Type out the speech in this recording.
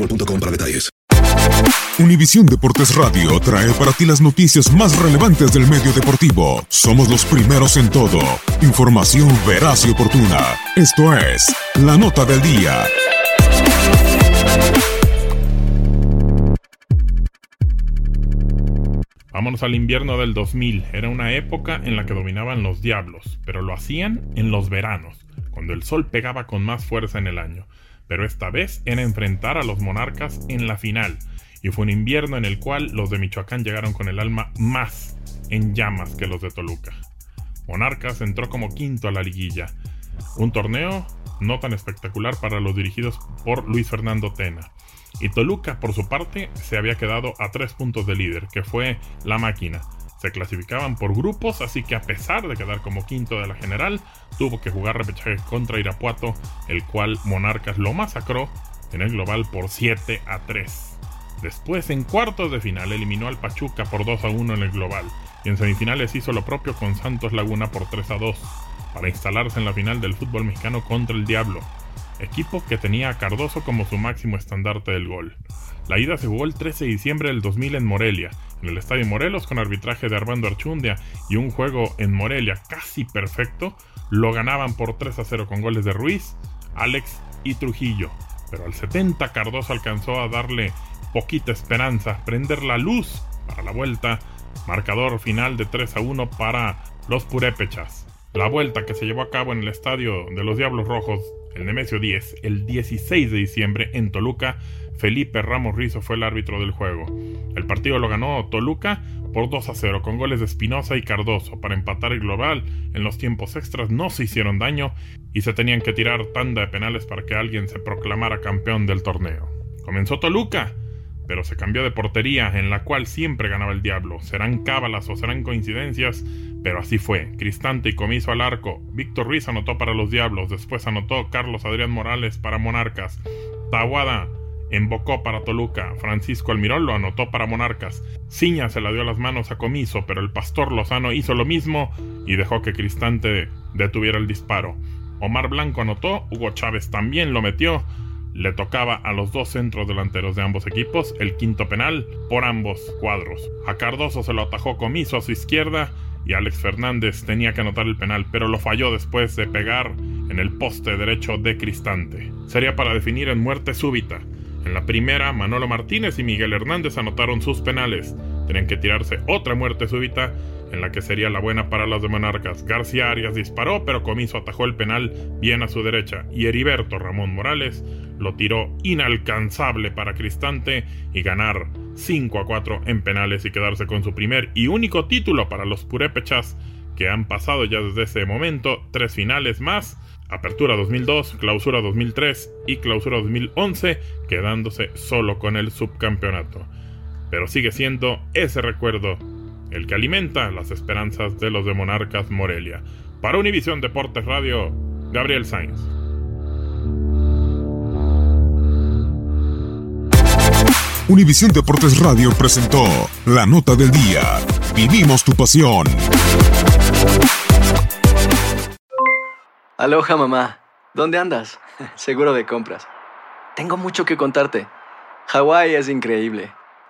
boostmobile.com para detalles. Univisión Deportes Radio trae para ti las noticias más relevantes del medio deportivo. Somos los primeros en todo. Información veraz y oportuna. Esto es La Nota del Día. Vámonos al invierno del 2000. Era una época en la que dominaban los diablos, pero lo hacían en los veranos, cuando el sol pegaba con más fuerza en el año pero esta vez era enfrentar a los monarcas en la final, y fue un invierno en el cual los de Michoacán llegaron con el alma más en llamas que los de Toluca. Monarcas entró como quinto a la liguilla, un torneo no tan espectacular para los dirigidos por Luis Fernando Tena. Y Toluca, por su parte, se había quedado a tres puntos de líder, que fue la máquina, se clasificaban por grupos, así que a pesar de quedar como quinto de la general, tuvo que jugar repechaje contra Irapuato, el cual Monarcas lo masacró en el global por 7 a 3. Después, en cuartos de final, eliminó al Pachuca por 2 a 1 en el global, y en semifinales hizo lo propio con Santos Laguna por 3 a 2, para instalarse en la final del fútbol mexicano contra el Diablo, equipo que tenía a Cardoso como su máximo estandarte del gol. La ida se jugó el 13 de diciembre del 2000 en Morelia, en el Estadio Morelos con arbitraje de Armando Archundia y un juego en Morelia casi perfecto, lo ganaban por 3 a 0 con goles de Ruiz, Alex y Trujillo. Pero al 70 Cardoso alcanzó a darle poquita esperanza, prender la luz para la vuelta, marcador final de 3 a 1 para los purépechas. La vuelta que se llevó a cabo en el estadio de los Diablos Rojos, el Nemesio 10, el 16 de diciembre en Toluca, Felipe Ramos Rizo fue el árbitro del juego. El partido lo ganó Toluca por 2 a 0 con goles de Espinosa y Cardoso para empatar el global. En los tiempos extras no se hicieron daño y se tenían que tirar tanda de penales para que alguien se proclamara campeón del torneo. Comenzó Toluca, pero se cambió de portería en la cual siempre ganaba el diablo. Serán cábalas o serán coincidencias, pero así fue. Cristante y comiso al arco. Víctor Ruiz anotó para los diablos, después anotó Carlos Adrián Morales para Monarcas. Tahuada Embocó para Toluca, Francisco Almirón lo anotó para Monarcas, Ciña se la dio las manos a Comiso, pero el pastor Lozano hizo lo mismo y dejó que Cristante detuviera el disparo. Omar Blanco anotó, Hugo Chávez también lo metió, le tocaba a los dos centros delanteros de ambos equipos el quinto penal por ambos cuadros. A Cardoso se lo atajó Comiso a su izquierda y Alex Fernández tenía que anotar el penal, pero lo falló después de pegar en el poste derecho de Cristante. Sería para definir en muerte súbita. En la primera, Manolo Martínez y Miguel Hernández anotaron sus penales. Tenían que tirarse otra muerte súbita en la que sería la buena para los de Monarcas. García Arias disparó, pero Comiso atajó el penal bien a su derecha y Heriberto Ramón Morales lo tiró inalcanzable para Cristante y ganar 5 a 4 en penales y quedarse con su primer y único título para los purépechas que han pasado ya desde ese momento tres finales más. Apertura 2002, Clausura 2003 y Clausura 2011, quedándose solo con el subcampeonato. Pero sigue siendo ese recuerdo el que alimenta las esperanzas de los de Monarcas Morelia. Para Univisión Deportes Radio, Gabriel Sainz. Univisión Deportes Radio presentó la nota del día. Vivimos tu pasión. Aloha mamá, ¿dónde andas? Seguro de compras. Tengo mucho que contarte. Hawái es increíble.